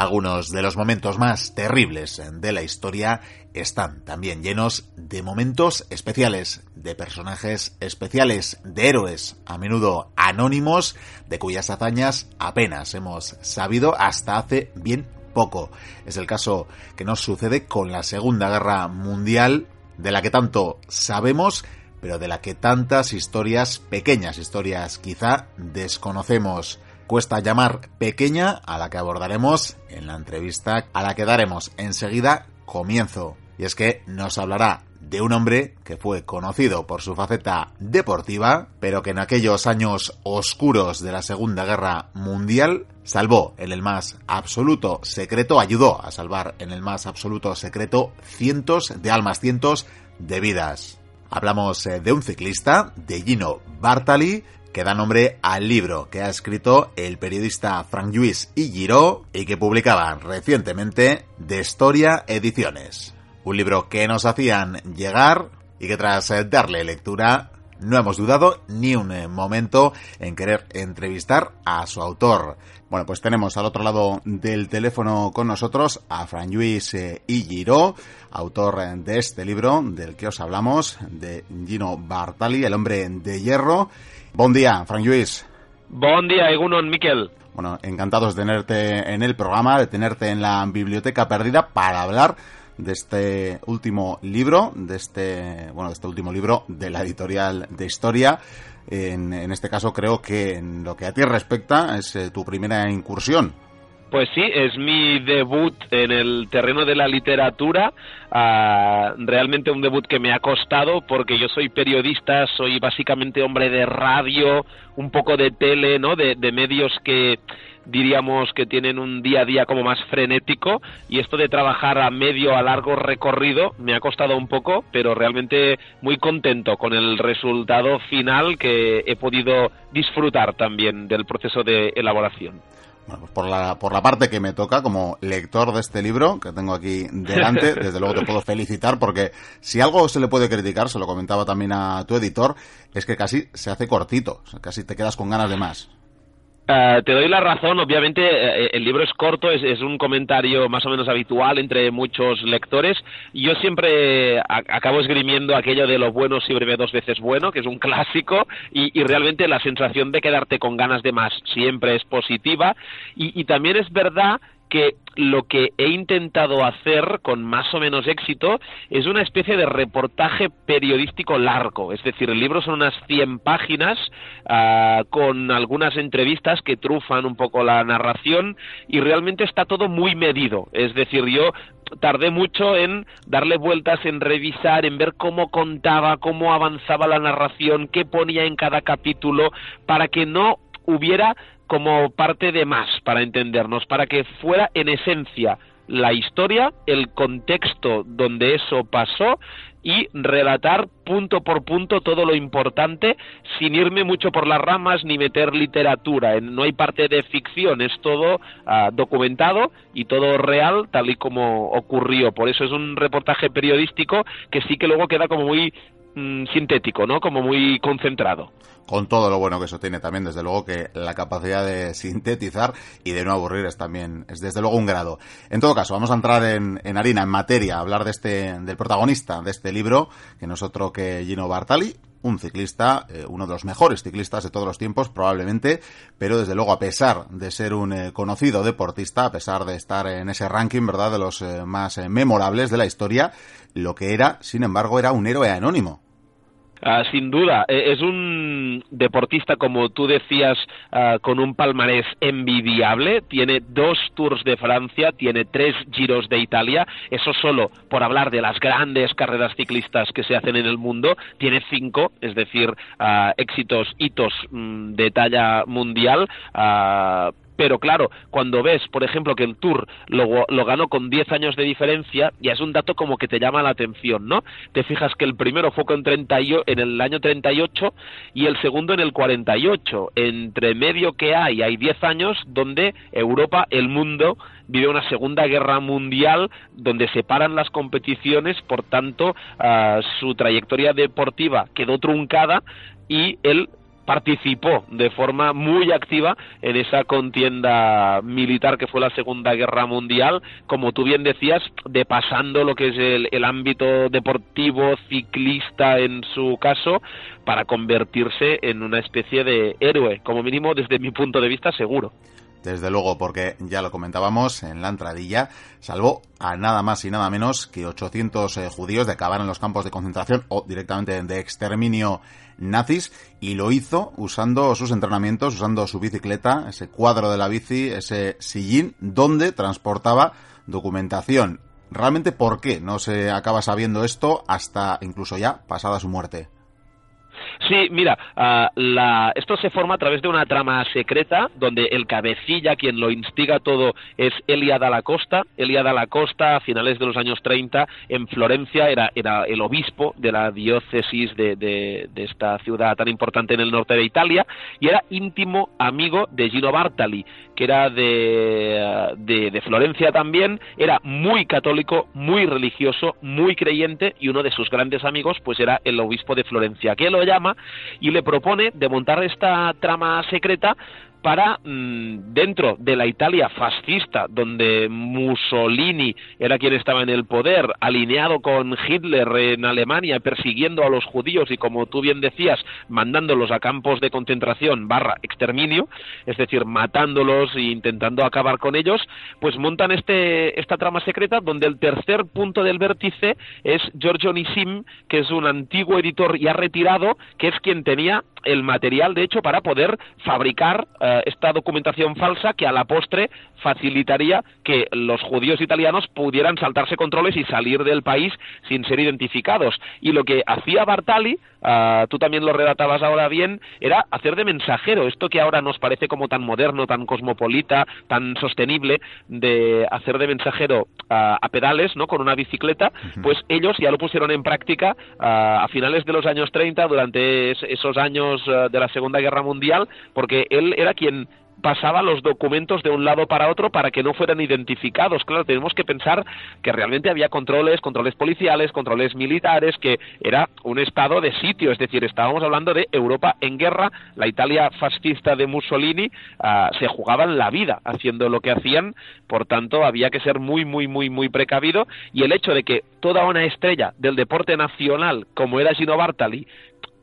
Algunos de los momentos más terribles de la historia están también llenos de momentos especiales, de personajes especiales, de héroes, a menudo anónimos, de cuyas hazañas apenas hemos sabido hasta hace bien poco. Es el caso que nos sucede con la Segunda Guerra Mundial, de la que tanto sabemos, pero de la que tantas historias, pequeñas historias quizá, desconocemos cuesta llamar pequeña a la que abordaremos en la entrevista a la que daremos enseguida comienzo. Y es que nos hablará de un hombre que fue conocido por su faceta deportiva, pero que en aquellos años oscuros de la Segunda Guerra Mundial salvó en el más absoluto secreto, ayudó a salvar en el más absoluto secreto cientos de almas, cientos de vidas. Hablamos eh, de un ciclista, de Gino Bartali, que da nombre al libro que ha escrito el periodista Frank Lluís y y que publicaban recientemente de Historia Ediciones. Un libro que nos hacían llegar y que tras darle lectura no hemos dudado ni un momento en querer entrevistar a su autor. Bueno, pues tenemos al otro lado del teléfono con nosotros a Fran Lluís eh, Giró, autor de este libro del que os hablamos, de Gino Bartali, El hombre de hierro, Buen día, Frank Lluís. Buen día, Egunon Miquel. Bueno, encantados de tenerte en el programa, de tenerte en la biblioteca perdida para hablar de este último libro, de este, bueno, de este último libro de la editorial de historia. En, en este caso creo que en lo que a ti respecta es eh, tu primera incursión pues sí, es mi debut en el terreno de la literatura, uh, realmente un debut que me ha costado porque yo soy periodista, soy básicamente hombre de radio, un poco de tele, ¿no? De, de medios que diríamos que tienen un día a día como más frenético y esto de trabajar a medio a largo recorrido me ha costado un poco, pero realmente muy contento con el resultado final que he podido disfrutar también del proceso de elaboración. Bueno, pues por la, por la parte que me toca como lector de este libro, que tengo aquí delante, desde luego te puedo felicitar porque si algo se le puede criticar, se lo comentaba también a tu editor, es que casi se hace cortito, casi te quedas con ganas de más. Uh, te doy la razón, obviamente eh, el libro es corto, es, un comentario más o menos habitual entre muchos lectores. Yo siempre a, acabo esgrimiendo aquello de lo bueno siempre ve dos veces bueno, que es un clásico, y, y, realmente la sensación de quedarte con ganas de más siempre es positiva. Y, y también es verdad que lo que he intentado hacer con más o menos éxito es una especie de reportaje periodístico largo. Es decir, el libro son unas 100 páginas uh, con algunas entrevistas que trufan un poco la narración y realmente está todo muy medido. Es decir, yo tardé mucho en darle vueltas, en revisar, en ver cómo contaba, cómo avanzaba la narración, qué ponía en cada capítulo, para que no hubiera como parte de más para entendernos, para que fuera en esencia la historia, el contexto donde eso pasó y relatar punto por punto todo lo importante sin irme mucho por las ramas ni meter literatura. No hay parte de ficción, es todo uh, documentado y todo real tal y como ocurrió. Por eso es un reportaje periodístico que sí que luego queda como muy mm, sintético, ¿no? Como muy concentrado con todo lo bueno que eso tiene también, desde luego que la capacidad de sintetizar y de no aburrir es también, es desde luego un grado. En todo caso, vamos a entrar en, en harina, en materia, a hablar de este, del protagonista de este libro, que no es otro que Gino Bartali, un ciclista, eh, uno de los mejores ciclistas de todos los tiempos, probablemente, pero desde luego, a pesar de ser un eh, conocido deportista, a pesar de estar en ese ranking, ¿verdad?, de los eh, más memorables de la historia, lo que era, sin embargo, era un héroe anónimo. Uh, sin duda, e, es un deportista, como tú decías, uh, con un palmarés envidiable. Tiene dos Tours de Francia, tiene tres Giros de Italia. Eso solo por hablar de las grandes carreras ciclistas que se hacen en el mundo. Tiene cinco, es decir, uh, éxitos, hitos mm, de talla mundial pero claro, cuando ves, por ejemplo, que el Tour lo, ganó con 10 años de diferencia, ya es un dato como que te llama la atención, ¿no? Te fijas que el primero fue con 30 en el año 38 y el segundo en el 48. Entre medio que hay, hay 10 años donde Europa, el mundo, vive una segunda guerra mundial donde se paran las competiciones, por tanto, uh, su trayectoria deportiva quedó truncada y él participó de forma muy activa en esa contienda militar que fue la Segunda Guerra Mundial, como tú bien decías, de pasando lo que es el, el ámbito deportivo, ciclista en su caso, para convertirse en una especie de héroe, como mínimo desde mi punto de vista seguro. Desde luego, porque ya lo comentábamos en la entradilla, salvó a nada más y nada menos que 800 eh, judíos de acabar en los campos de concentración o directamente de exterminio nazis y lo hizo usando sus entrenamientos, usando su bicicleta, ese cuadro de la bici, ese sillín, donde transportaba documentación. Realmente, ¿por qué no se acaba sabiendo esto hasta incluso ya pasada su muerte? Sí, mira, uh, la, esto se forma a través de una trama secreta donde el cabecilla, quien lo instiga todo, es Elia la Costa. Elia la Costa, a finales de los años 30, en Florencia, era, era el obispo de la diócesis de, de, esta ciudad tan importante en el norte de Italia y era íntimo amigo de Gino Bartali, que era de, de, de Florencia también. Era muy católico, muy religioso, muy creyente y uno de sus grandes amigos pues era el obispo de Florencia, que lo llama y le propone de montar esta trama secreta para mmm, dentro de la Italia fascista, donde Mussolini era quien estaba en el poder, alineado con Hitler en Alemania, persiguiendo a los judíos y, como tú bien decías, mandándolos a campos de concentración barra exterminio, es decir, matándolos e intentando acabar con ellos, pues montan este, esta trama secreta donde el tercer punto del vértice es Giorgio Nissim, que es un antiguo editor ya retirado, que es quien tenía el material, de hecho, para poder fabricar uh, esta documentación falsa que a la postre facilitaría que los judíos italianos pudieran saltarse controles y salir del país sin ser identificados. Y lo que hacía Bartali, uh, tú también lo relatabas ahora bien, era hacer de mensajero, esto que ahora nos parece como tan moderno, tan cosmopolita, tan sostenible, de hacer de mensajero uh, a pedales, ¿no? Con una bicicleta, pues ellos ya lo pusieron en práctica a finales de los años 30, durante esos años de la Segunda Guerra Mundial, porque él era quien pasaba los documentos de un lado para otro para que no fueran identificados. Claro, tenemos que pensar que realmente había controles, controles policiales, controles militares, que era un estado de sitio, es decir, estábamos hablando de Europa en guerra, la Italia fascista de Mussolini uh, se jugaban la vida haciendo lo que hacían, por tanto había que ser muy, muy, muy, muy precavido y el hecho de que toda una estrella del deporte nacional como era Gino Bartali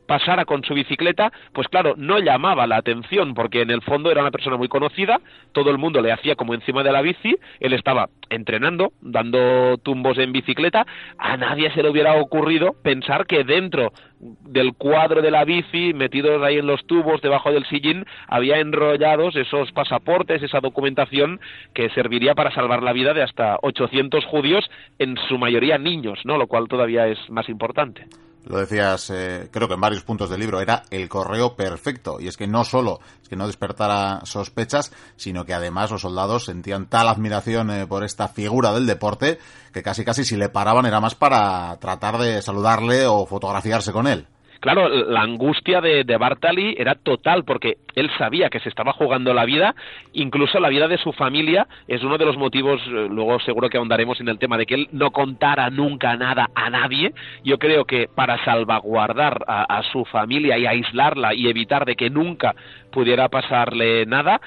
pasara con su bicicleta, pues claro, no llamaba la atención porque en el fondo era una persona muy conocida, todo el mundo le hacía como encima de la bici, él estaba entrenando, dando tumbos en bicicleta, a nadie se le hubiera ocurrido pensar que dentro del cuadro de la bici, metidos ahí en los tubos, debajo del sillín, había enrollados esos pasaportes, esa documentación que serviría para salvar la vida de hasta 800 judíos, en su mayoría niños, ¿no? Lo cual todavía es más importante lo decías, eh, creo que en varios puntos del libro, era el correo perfecto. Y es que no solo es que no despertara sospechas, sino que además los soldados sentían tal admiración eh, por esta figura del deporte que casi casi si le paraban era más para tratar de saludarle o fotografiarse con él. Claro, la angustia de, de, Bartali era total porque él sabía que se estaba jugando la vida, incluso la vida de su familia es uno de los motivos, luego seguro que ahondaremos en el tema de que él no contara nunca nada a nadie. Yo creo que para salvaguardar a, a su familia y aislarla y evitar de que nunca pudiera pasarle nada,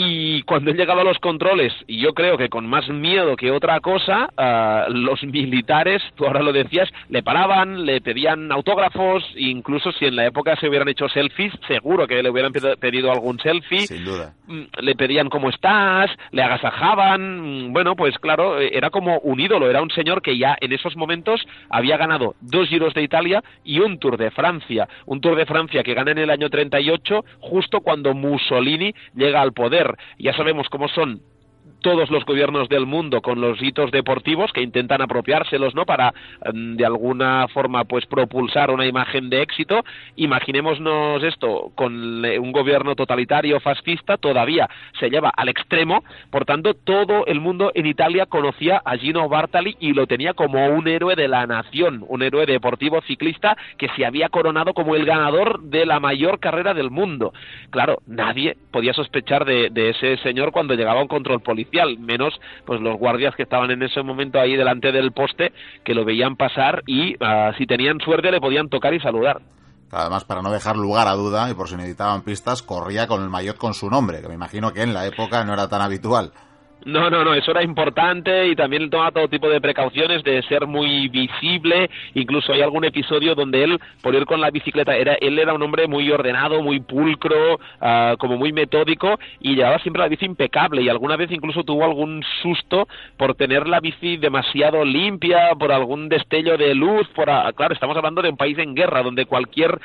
y cuando él llegaba a los controles, y yo creo que con más miedo que otra cosa, uh, los militares, tú ahora lo decías, le paraban, le pedían autógrafos, incluso si en la época se hubieran hecho selfies, seguro que le hubieran pedido algún selfie. Sin duda. Le pedían cómo estás, le agasajaban. Bueno, pues claro, era como un ídolo, era un señor que ya en esos momentos había ganado dos giros de Italia y un Tour de Francia. Un Tour de Francia que gana en el año 38, justo cuando Mussolini llega al poder ya sabemos cómo son todos los gobiernos del mundo con los hitos deportivos que intentan apropiárselos no para de alguna forma pues propulsar una imagen de éxito. Imaginémonos esto con un gobierno totalitario fascista todavía se lleva al extremo. Por tanto todo el mundo en Italia conocía a Gino Bartali y lo tenía como un héroe de la nación un héroe deportivo ciclista que se había coronado como el ganador de la mayor carrera del mundo. Claro nadie podía sospechar de, de ese señor cuando llegaba a un control policial menos pues los guardias que estaban en ese momento ahí delante del poste, que lo veían pasar y uh, si tenían suerte le podían tocar y saludar. Además, para no dejar lugar a duda, y por si necesitaban pistas, corría con el maillot con su nombre, que me imagino que en la época no era tan habitual. No, no, no, eso era importante y también él todo tipo de precauciones de ser muy visible. Incluso hay algún episodio donde él, por ir con la bicicleta, era, él era un hombre muy ordenado, muy pulcro, ah, como muy metódico y llevaba siempre la bici impecable y alguna vez incluso tuvo algún susto por tener la bici demasiado limpia, por algún destello de luz, por, claro, estamos hablando de un país en guerra donde cualquier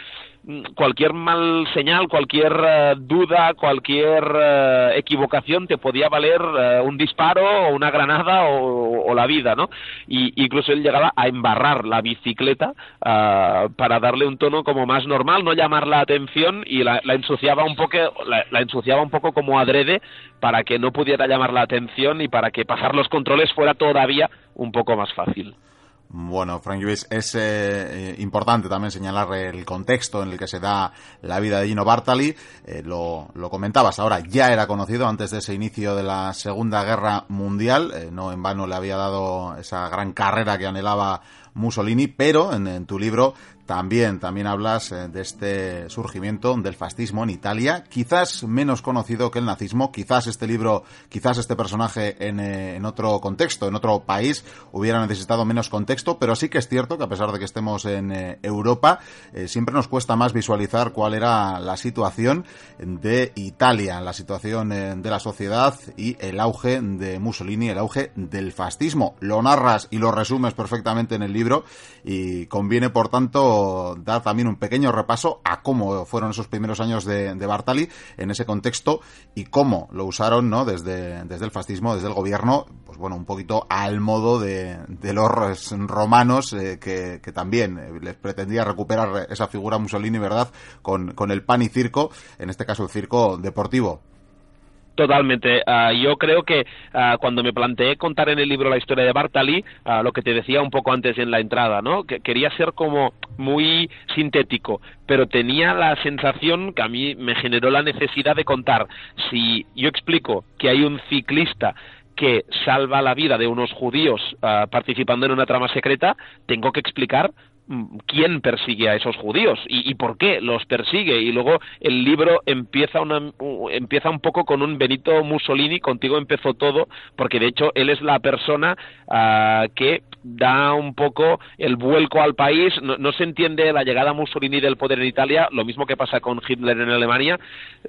cualquier mal señal, cualquier eh, duda, cualquier eh, equivocación te podía valer eh, un disparo o una granada o, la vida, ¿no? Y incluso él llegaba a embarrar la bicicleta para darle un tono como más normal, no llamar la atención y la, ensuciaba un poco, la ensuciaba un poco como adrede para que no pudiera llamar la atención y para que pasar los controles fuera todavía un poco más fácil. Bueno, Frank Lewis, es eh, eh, importante también señalar el contexto en el que se da la vida de Gino Bartali. Eh, lo, lo, comentabas ahora, ya era conocido antes de ese inicio de la Segunda Guerra Mundial. no en vano le había dado esa gran carrera que anhelaba Mussolini, pero en, tu libro también, también hablas eh, de este surgimiento del fascismo en Italia, quizás menos conocido que el nazismo, quizás este libro, quizás este personaje en, eh, en otro contexto, en otro país, hubiera necesitado menos contexto, pero sí que es cierto que a pesar de que estemos en eh, Europa, siempre nos cuesta más visualizar cuál era la situación de Italia, la situación de la sociedad y el auge de Mussolini, el auge del fascismo. Lo narras y lo resumes perfectamente en el libro y conviene, por tanto, dar también un pequeño repaso a cómo fueron esos primeros años de, Bartali en ese contexto y cómo lo usaron, ¿no? Desde, desde el fascismo, desde el gobierno, pues bueno, un poquito al modo de, los romanos eh, que, también eh, les pretendía recuperar esa figura Mussolini, ¿verdad? Con, con el pan y circo, en este caso el circo deportivo. Totalmente. Ah, yo creo que ah, cuando me planteé contar en el libro la historia de Bartali, uh, lo que te decía un poco antes en la entrada, ¿no? Que quería ser como muy sintético, pero tenía la sensación que a mí me generó la necesidad de contar. Si yo explico que hay un ciclista que salva la vida de unos judíos participando en una trama secreta, tengo que explicar quién persigue a esos judíos y, por qué los persigue y luego el libro empieza una, empieza un poco con un Benito Mussolini contigo empezó todo porque de hecho él es la persona ah, que da un poco el vuelco al país. No, se entiende la llegada Mussolini del poder en Italia lo mismo que pasa con Hitler en Alemania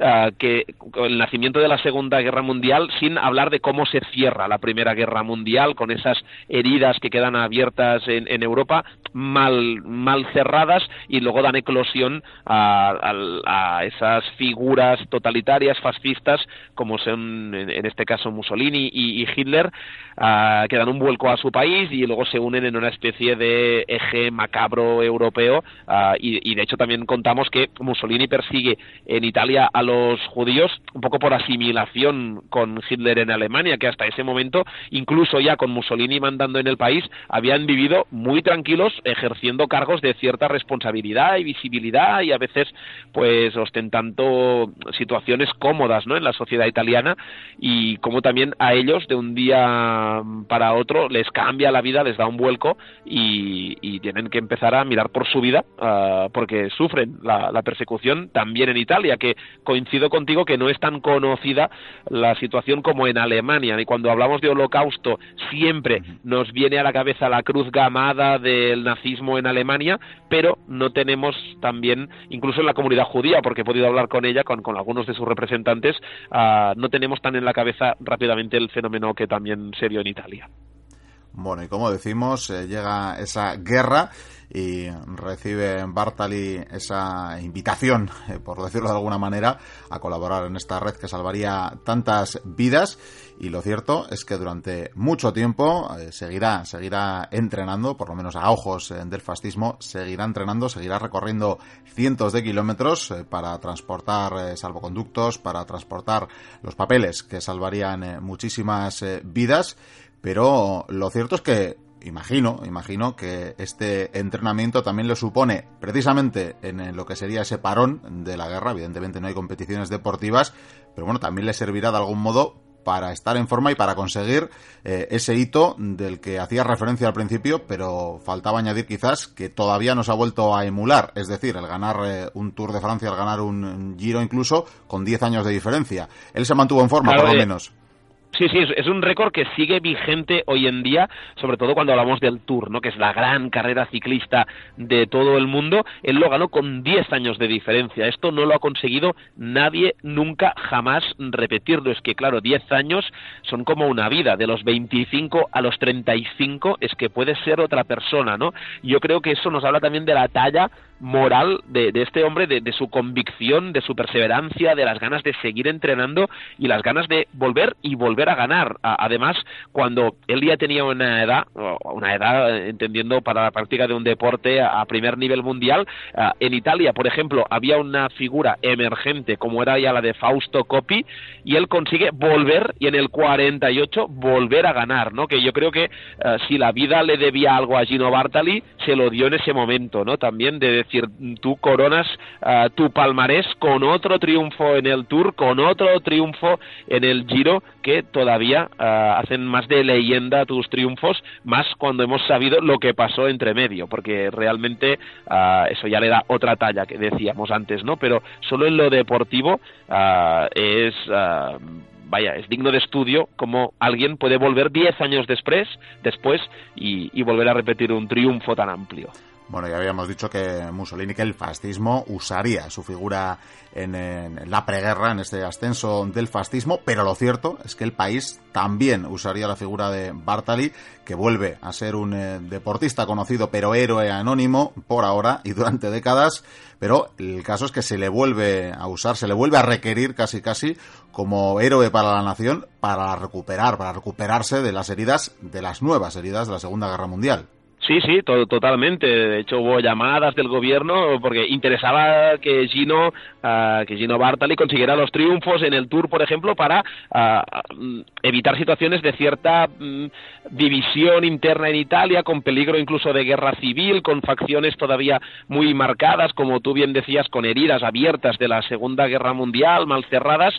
ah, que el nacimiento de la Segunda Guerra Mundial sin hablar de cómo se cierra la Primera Guerra Mundial con esas heridas que quedan abiertas en Europa mal mal, cerradas y luego dan eclosión a, esas figuras totalitarias, fascistas, como son en, este caso Mussolini y, Hitler, que dan un vuelco a su país y luego se unen en una especie de eje macabro europeo y, de hecho también contamos que Mussolini persigue en Italia a los judíos un poco por asimilación con Hitler en Alemania, que hasta ese momento, incluso ya con Mussolini mandando en el país, habían vivido muy tranquilos ejerciendo cargos de cierta responsabilidad y visibilidad y a veces pues ostentando situaciones cómodas ¿no? en la sociedad italiana y como también a ellos de un día para otro les cambia la vida, les da un vuelco y, tienen que empezar a mirar por su vida ah, porque sufren la, la persecución también en Italia, que coincido contigo que no es tan conocida la situación como en Alemania y cuando hablamos de holocausto siempre nos viene a la cabeza la cruz gamada del nazismo en Alemania, pero no tenemos también, incluso en la comunidad judía, porque he podido hablar con ella, con, algunos de sus representantes, ah, no tenemos tan en la cabeza rápidamente el fenómeno que también se vio en Italia. Bueno, y como decimos, eh, llega esa guerra y recibe Bartali esa invitación, eh, por decirlo de alguna manera, a colaborar en esta red que salvaría tantas vidas. Y lo cierto es que durante mucho tiempo eh, seguirá, seguirá entrenando, por lo menos a ojos del fascismo, seguirá entrenando, seguirá recorriendo cientos de kilómetros para transportar salvoconductos, para transportar los papeles que salvarían muchísimas vidas pero lo cierto es que imagino, imagino que este entrenamiento también lo supone precisamente en lo que sería ese parón de la guerra. Evidentemente no hay competiciones deportivas, pero bueno, también le servirá de algún modo para estar en forma y para conseguir eh, ese hito del que hacía referencia al principio, pero faltaba añadir quizás que todavía no se ha vuelto a emular, es decir, el ganar eh, un Tour de Francia, el ganar un Giro incluso, con 10 años de diferencia. Él se mantuvo en forma, por lo menos. Sí, sí, es, un récord que sigue vigente hoy en día, sobre todo cuando hablamos del Tour, ¿no? que es la gran carrera ciclista de todo el mundo. Él lo ganó con 10 años de diferencia. Esto no lo ha conseguido nadie nunca jamás repetirlo. Es que, claro, 10 años son como una vida. De los 25 a los 35 es que puede ser otra persona, ¿no? Yo creo que eso nos habla también de la talla moral de, este hombre, de, su convicción, de su perseverancia, de las ganas de seguir entrenando y las ganas de volver y volver a ganar. además, cuando él ya tenía una edad, una edad entendiendo para la práctica de un deporte a, primer nivel mundial, en Italia, por ejemplo, había una figura emergente como era ya la de Fausto Coppi y él consigue volver y en el 48 volver a ganar, ¿no? Que yo creo que si la vida le debía algo a Gino Bartali, se lo dio en ese momento, ¿no? También de decir, tú coronas uh, tu palmarés con otro triunfo en el Tour, con otro triunfo en el Giro, que todavía uh, hacen más de leyenda tus triunfos, más cuando hemos sabido lo que pasó entre medio, porque realmente uh, eso ya le da otra talla que decíamos antes, ¿no? Pero solo en lo deportivo es vaya, es digno de estudio como alguien puede volver 10 años después, después y, y volver a repetir un triunfo tan amplio. Bueno, ya habíamos dicho que Mussolini, que el fascismo usaría su figura en, la preguerra, en este ascenso del fascismo, pero lo cierto es que el país también usaría la figura de Bartali, que vuelve a ser un eh, deportista conocido, pero héroe anónimo por ahora y durante décadas, pero el caso es que se le vuelve a usar, se le vuelve a requerir casi casi como héroe para la nación para recuperar, para recuperarse de las heridas, de las nuevas heridas de la Segunda Guerra Mundial. Sí, sí, totalmente. De hecho, hubo llamadas del gobierno porque interesaba que Gino, uh, que Gino Bartali consiguiera los triunfos en el Tour, por ejemplo, para ah, mm, evitar situaciones de cierta mm, división interna en Italia, con peligro incluso de guerra civil, con facciones todavía muy marcadas, como tú bien decías, con heridas abiertas de la Segunda Guerra Mundial, mal cerradas,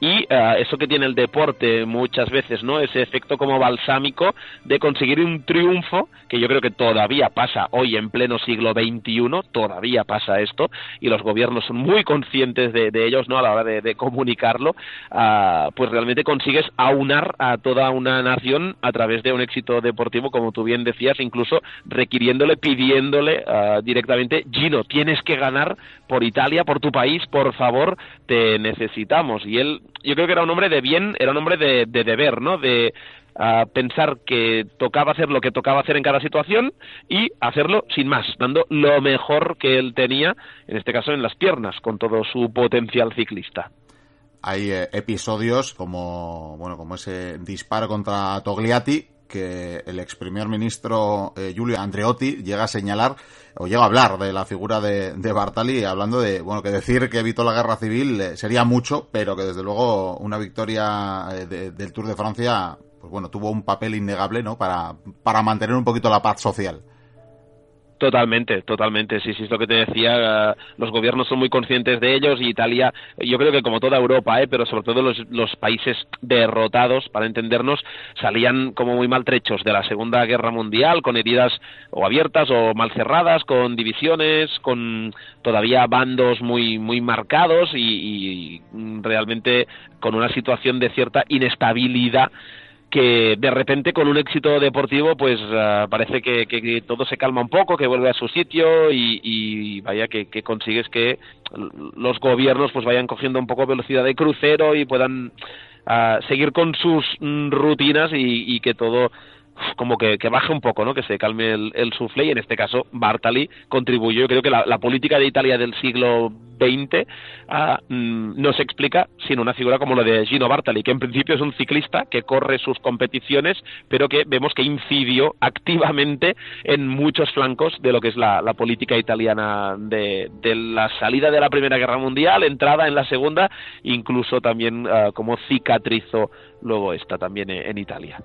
y uh, eso que tiene el deporte muchas veces, ¿no? Ese efecto como balsámico de conseguir un triunfo, que yo creo que todavía pasa hoy en pleno siglo XXI, todavía pasa esto, y los gobiernos son muy conscientes de, ellos, ¿no? A la hora de, comunicarlo, uh, pues realmente consigues aunar a toda una nación a través de un éxito deportivo, como tú bien decías, incluso requiriéndole, pidiéndole uh, directamente, Gino, tienes que ganar por Italia, por tu país, por favor, te necesitamos. Y él yo creo que era un hombre de bien, era un hombre de, deber, ¿no? De pensar que tocaba hacer lo que tocaba hacer en cada situación y hacerlo sin más, dando lo mejor que él tenía, en este caso en las piernas, con todo su potencial ciclista. Hay eh, episodios como bueno como ese disparo contra Togliatti que el ex primer ministro eh, Giulio Andreotti llega a señalar o llega a hablar de la figura de, de, Bartali, hablando de, bueno, que decir que evitó la guerra civil eh, sería mucho, pero que desde luego una victoria del Tour de Francia, pues bueno, tuvo un papel innegable, ¿no? Para, para mantener un poquito la paz social. Totalmente, totalmente. Sí, sí, es lo que te decía. los gobiernos son muy conscientes de ellos y Italia, yo creo que como toda Europa, ¿eh? pero sobre todo los, los países derrotados, para entendernos, salían como muy maltrechos de la Segunda Guerra Mundial, con heridas o abiertas o mal cerradas, con divisiones, con todavía bandos muy, muy marcados y realmente con una situación de cierta inestabilidad que de repente con un éxito deportivo pues ah, parece que, todo se calma un poco, que vuelve a su sitio y, vaya que, consigues que los gobiernos pues vayan cogiendo un poco velocidad de crucero y puedan ah, seguir con sus mm, rutinas y, que todo como que, baje un poco, ¿no? Que se calme el, el sufle y en este caso Bartali contribuyó. Yo creo que la, política de Italia del siglo XX ah, mm, no se explica sin una figura como la de Gino Bartali, que en principio es un ciclista que corre sus competiciones, pero que vemos que incidió activamente en muchos flancos de lo que es la, política italiana de, la salida de la Primera Guerra Mundial, entrada en la Segunda, incluso también ah, como cicatrizó luego esta también en Italia.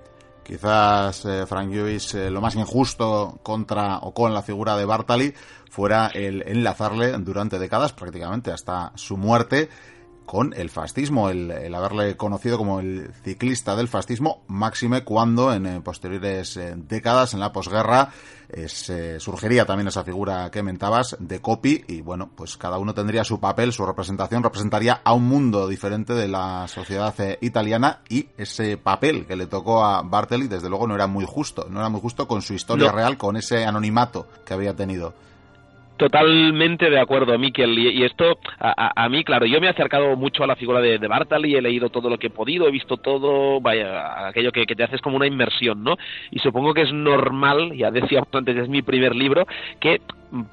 Quizás eh, Frank Lewis eh, lo más injusto contra o con la figura de Bartali fuera el enlazarle durante décadas, prácticamente hasta su muerte, con el fascismo, el, haberle conocido como el ciclista del fascismo, máxime cuando en eh, posteriores eh, décadas, en la posguerra, eh, se surgiría también esa figura que mentabas de copy y bueno, pues cada uno tendría su papel, su representación, representaría a un mundo diferente de la sociedad italiana y ese papel que le tocó a Bartelli desde luego no era muy justo, no era muy justo con su historia real, con ese anonimato que había tenido. Totalmente de acuerdo, Miquel. Y, esto, a, mí, claro, yo me he acercado mucho a la figura de, Bartali, he leído todo lo que he podido, he visto todo, vaya, aquello que, te haces como una inmersión, ¿no? Y supongo que es normal, ya decía antes, es mi primer libro, que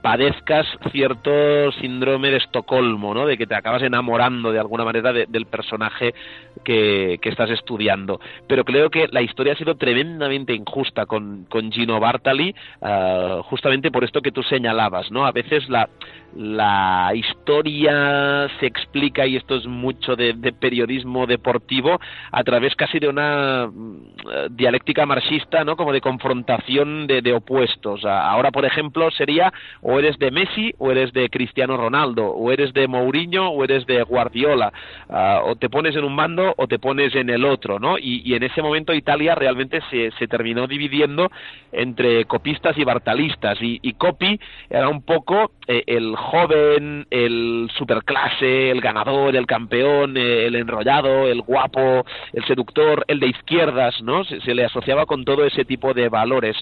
padezcas cierto síndrome de Estocolmo, ¿no? De que te acabas enamorando de alguna manera del personaje que, estás estudiando. Pero creo que la historia ha sido tremendamente injusta con, con Gino Bartali, ah, justamente por esto que tú señalabas, ¿no? A veces la, la historia se explica, y esto es mucho de, periodismo deportivo, a través casi de una mm, dialéctica marxista, ¿no? Como de confrontación de, de opuestos. Ahora, por ejemplo, sería o eres de Messi o eres de Cristiano Ronaldo, o eres de Mourinho o eres de Guardiola, ah, o te pones en un bando o te pones en el otro, ¿no? Y, en ese momento Italia realmente se, se, terminó dividiendo entre copistas y bartalistas, y, y Copi era un poco eh, el joven, el superclase, el ganador, el campeón, eh, el enrollado, el guapo, el seductor, el de izquierdas, ¿no? se le asociaba con todo ese tipo de valores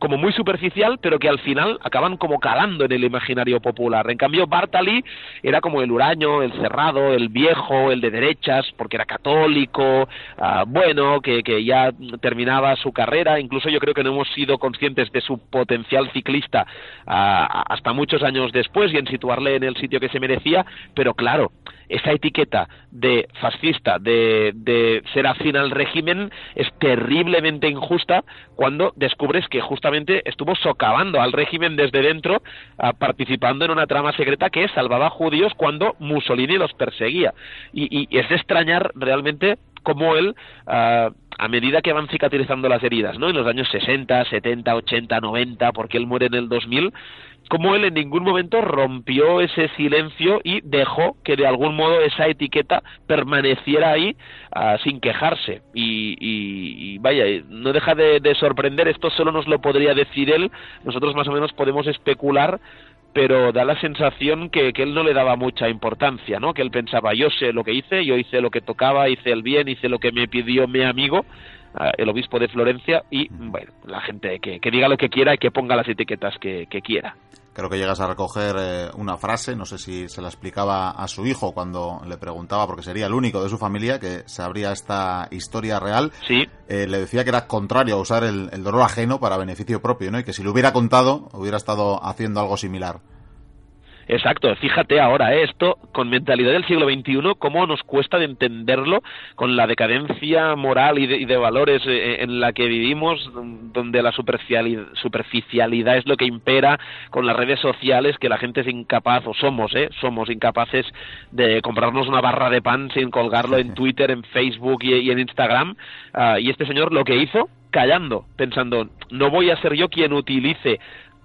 como muy superficial, pero que al final acaban como calando en el imaginario popular. En cambio, Bartali era como el huraño, el cerrado, el viejo, el de derechas, porque era católico, ah, bueno, que, que, ya terminaba su carrera. Incluso yo creo que no hemos sido conscientes de su potencial ciclista ah, hasta muchos años después y en situarle en el sitio que se merecía, pero claro, esa etiqueta de fascista, de, de ser afín al régimen, es terriblemente injusta cuando descubres que justamente estuvo socavando al régimen desde dentro, ah, participando en una trama secreta que salvaba a judíos cuando Mussolini los perseguía. Y, es de extrañar realmente cómo él, ah, a medida que van cicatrizando las heridas, ¿no? En los años 60, 70, 80, 90, porque él muere en el 2000, como él en ningún momento rompió ese silencio y dejó que de algún modo esa etiqueta permaneciera ahí ah, sin quejarse. Y, vaya, no deja de, sorprender, esto solo nos lo podría decir él, nosotros más o menos podemos especular pero da la sensación que, que, él no le daba mucha importancia, ¿no? Que él pensaba, yo sé lo que hice, yo hice lo que tocaba, hice el bien, hice lo que me pidió mi amigo, el obispo de Florencia, y bueno, la gente que, que, diga lo que quiera y que ponga las etiquetas que quiera. Creo que llegas a recoger eh, una frase, no sé si se la explicaba a su hijo cuando le preguntaba, porque sería el único de su familia que sabría esta historia real. Sí. Eh, le decía que era contrario a usar el, el dolor ajeno para beneficio propio, ¿no? Y que si lo hubiera contado, hubiera estado haciendo algo similar. Exacto, fíjate ahora ¿eh? esto con mentalidad del siglo XXI, cómo nos cuesta de entenderlo con la decadencia moral y de, valores eh, en la que vivimos, donde la superficialidad, es lo que impera, con las redes sociales, que la gente es incapaz, o somos, ¿eh? somos incapaces de comprarnos una barra de pan sin colgarlo en Twitter, en Facebook y, en Instagram. Ah, y este señor lo que hizo, callando, pensando, no voy a ser yo quien utilice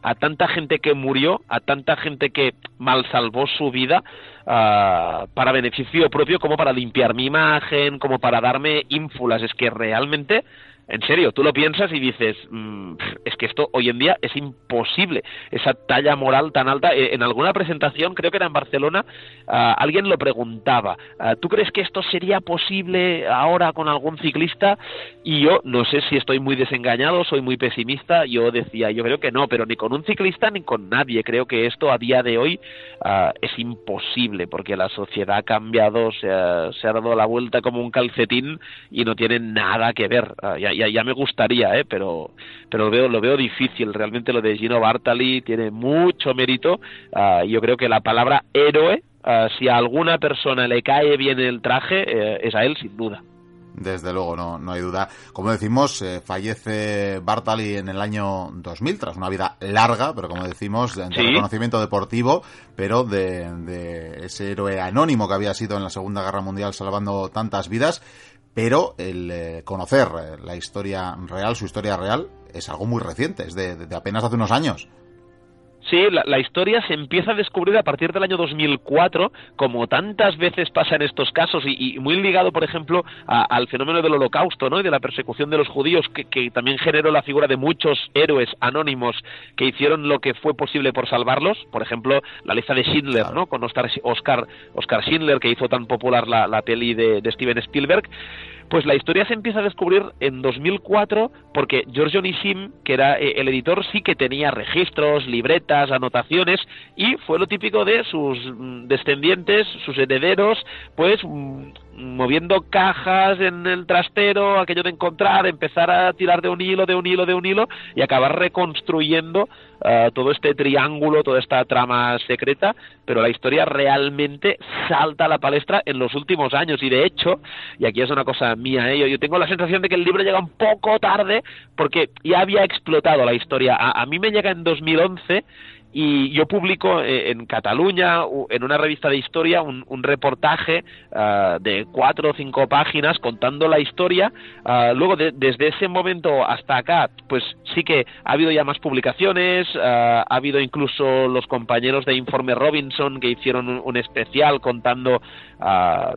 a tanta gente que murió, a tanta gente que mal salvó su vida ah, para beneficio propio, como para limpiar mi imagen, como para darme ínfulas. Es que realmente en serio, tú lo piensas y dices, mm, es que esto hoy en día es imposible, esa talla moral tan alta. Eh, en alguna presentación, creo que era en Barcelona, ah, alguien lo preguntaba, ah, ¿tú crees que esto sería posible ahora con algún ciclista? Y yo no sé si estoy muy desengañado, soy muy pesimista, yo decía, yo creo que no, pero ni con un ciclista ni con nadie. Creo que esto a día de hoy ah, es imposible, porque la sociedad ha cambiado, se ha, se ha, dado la vuelta como un calcetín y no tiene nada que ver ya, me gustaría, ¿eh? pero, pero lo, veo, lo veo difícil. Realmente lo de Gino Bartali tiene mucho mérito. Ah, yo creo que la palabra héroe, ah, si a alguna persona le cae bien el traje, eh, es a él sin duda. Desde luego, no, no hay duda. Como decimos, eh, fallece Bartali en el año 2000, tras una vida larga, pero como decimos, de, reconocimiento deportivo, pero de, de, ese héroe anónimo que había sido en la Segunda Guerra Mundial salvando tantas vidas pero el eh, conocer eh, la historia real, su historia real, es algo muy reciente, es de, apenas hace unos años. Sí, la, historia se empieza a descubrir a partir del año 2004, como tantas veces pasa en estos casos, y, muy ligado, por ejemplo, al fenómeno del holocausto ¿no? y de la persecución de los judíos, que, también generó la figura de muchos héroes anónimos que hicieron lo que fue posible por salvarlos. Por ejemplo, la lista de Schindler, ¿no? con Oscar, Oscar, Schindler, que hizo tan popular la, la peli de Steven Spielberg. Pues la historia se empieza a descubrir en 2004 porque Giorgio Nissim, que era eh, el editor, sí que tenía registros, libretas, anotaciones y fue lo típico de sus mm, descendientes, sus herederos, pues mm, moviendo cajas en el trastero, aquello de encontrar, empezar a tirar de un hilo, de un hilo, de un hilo y acabar reconstruyendo eh, todo este triángulo, toda esta trama secreta, pero la historia realmente salta a la palestra en los últimos años y de hecho, y aquí es una cosa mía, ¿eh? yo, tengo la sensación de que el libro llega un poco tarde porque ya había explotado la historia. A, a mí me llega en 2011 y yo publico eh, en Cataluña, en una revista de historia, un, reportaje ah, de cuatro o cinco páginas contando la historia. Ah, luego, desde ese momento hasta acá, pues sí que ha habido ya más publicaciones, ah, ha habido incluso los compañeros de Informe Robinson que hicieron un, especial contando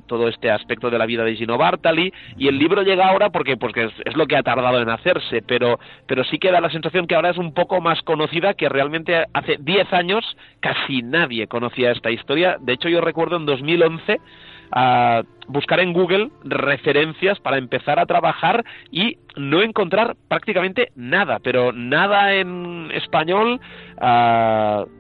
todo este aspecto de la vida de Gino Bartali, y el libro llega ahora porque, porque es, es, lo que ha tardado en hacerse, pero, pero sí que da la sensación que ahora es un poco más conocida que realmente hace 10 años casi nadie conocía esta historia. De hecho, yo recuerdo en 2011 a buscar en Google referencias para empezar a trabajar y no encontrar prácticamente nada, pero nada en español,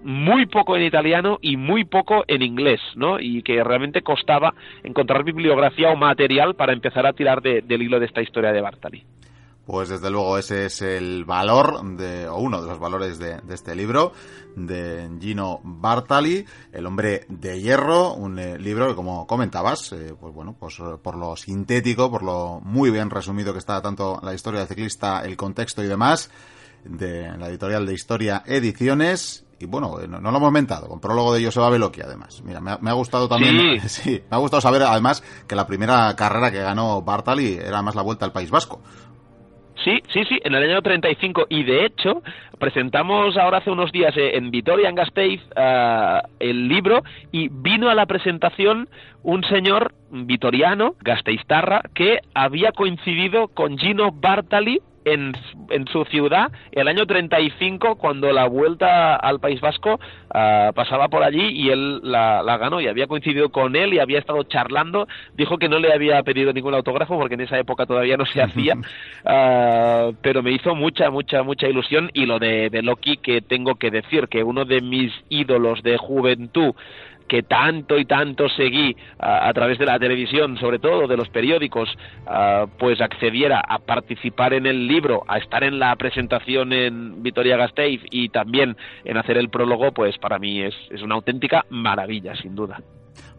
muy poco en italiano y muy poco en inglés, ¿no? Y que realmente costaba encontrar bibliografía o material para empezar a tirar del hilo de esta historia de Bartali. Pues desde luego ese es el valor de, o uno de los valores de, este libro de Gino Bartali, El hombre de hierro, un eh, libro que como comentabas, eh, pues bueno, pues por lo sintético, por lo muy bien resumido que está tanto la historia del ciclista, el contexto y demás, de la editorial de Historia Ediciones, y bueno, eh, no, lo hemos mentado, con prólogo de Joseba Veloki además. Mira, me ha, gustado también, sí. me ha gustado saber además que la primera carrera que ganó Bartali era más la vuelta al País Vasco. Sí, sí, sí, en el año 35. Y de hecho, presentamos ahora hace unos días eh, en Vitoria, en Gasteiz, eh, el libro y vino a la presentación un señor vitoriano, gasteiztarra, que había coincidido con Gino Bartali en, en, su ciudad el año 35 cuando la vuelta al País Vasco ah, pasaba por allí y él la, ganó y había coincidido con él y había estado charlando. Dijo que no le había pedido ningún autógrafo porque en esa época todavía no se hacía. Ah, pero me hizo mucha mucha mucha ilusión y lo de, de Loki que tengo que decir que uno de mis ídolos de juventud que tanto y tanto seguí a, través de la televisión, sobre todo de los periódicos, pues accediera a participar en el libro, a estar en la presentación en Vitoria Gasteiz y también en hacer el prólogo, pues para mí es, es una auténtica maravilla, sin duda.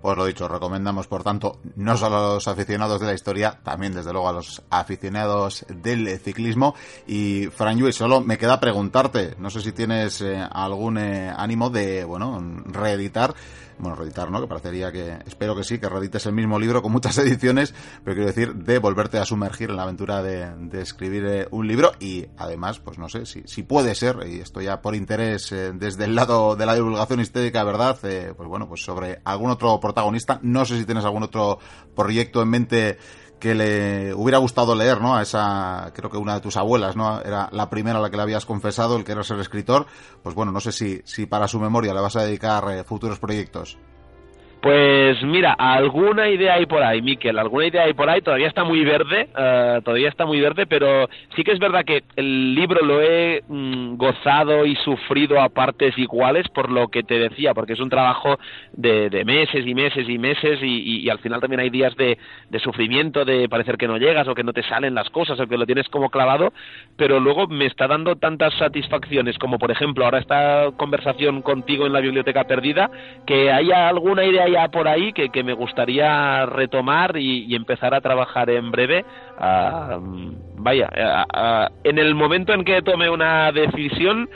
Pues lo dicho, recomendamos por tanto no solo a los aficionados de la historia, también desde luego a los aficionados del ciclismo. Y Fran Lluís, solo me queda preguntarte, no sé si tienes eh, algún eh, ánimo de, bueno, reeditar bueno, reeditar, ¿no? Que parecería que, espero que sí, que reedites el mismo libro con muchas ediciones, pero quiero decir, de volverte a sumergir en la aventura de, de escribir eh, un libro y además, pues no sé, si, si puede ser, y esto ya por interés eh, desde el lado de la divulgación histórica, ¿verdad? Eh, pues bueno, pues sobre algún otro protagonista, no sé si tienes algún otro proyecto en mente que le hubiera gustado leer, ¿no? A esa, creo que una de tus abuelas, ¿no? Era la primera a la que le habías confesado, el que era ser escritor. Pues bueno, no sé si, si para su memoria le vas a dedicar eh, futuros proyectos. Pues mira, alguna idea hay por ahí, Miquel, alguna idea hay por ahí, todavía está muy verde, uh, todavía está muy verde, pero sí que es verdad que el libro lo he mm, gozado y sufrido a partes iguales por lo que te decía, porque es un trabajo de, de meses y meses y meses y, al final también hay días de, de, sufrimiento, de parecer que no llegas o que no te salen las cosas o que lo tienes como clavado, pero luego me está dando tantas satisfacciones como por ejemplo ahora esta conversación contigo en la biblioteca perdida, que haya alguna idea ya por ahí que, que me gustaría retomar y, empezar a trabajar en breve. Ah, vaya, en el momento en que tome una decisión,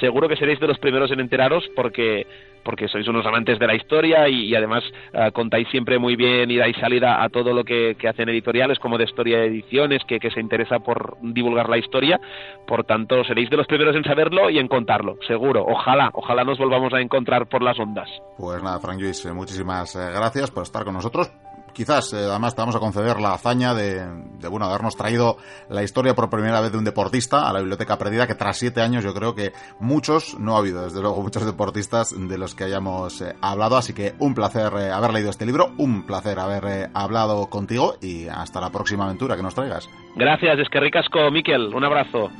seguro que seréis de los primeros en enteraros porque porque sois unos amantes de la historia y, además eh, contáis siempre muy bien y dais salida a todo lo que, hacen editoriales como de Historia de Ediciones, que, que se interesa por divulgar la historia. Por tanto, seréis de los primeros en saberlo y en contarlo, seguro. Ojalá, ojalá nos volvamos a encontrar por las ondas. Pues nada, Frank Luis, eh, muchísimas eh, gracias por estar con nosotros quizás eh, además te vamos a conceder la hazaña de, bueno habernos traído la historia por primera vez de un deportista a la biblioteca perdida que tras siete años yo creo que muchos no ha habido desde luego muchos deportistas de los que hayamos eh, hablado. Así que un placer eh, haber leído este libro un placer haber hablado contigo y hasta la próxima aventura que nos traigas. Gracias es que ricasco Miquel. Un abrazo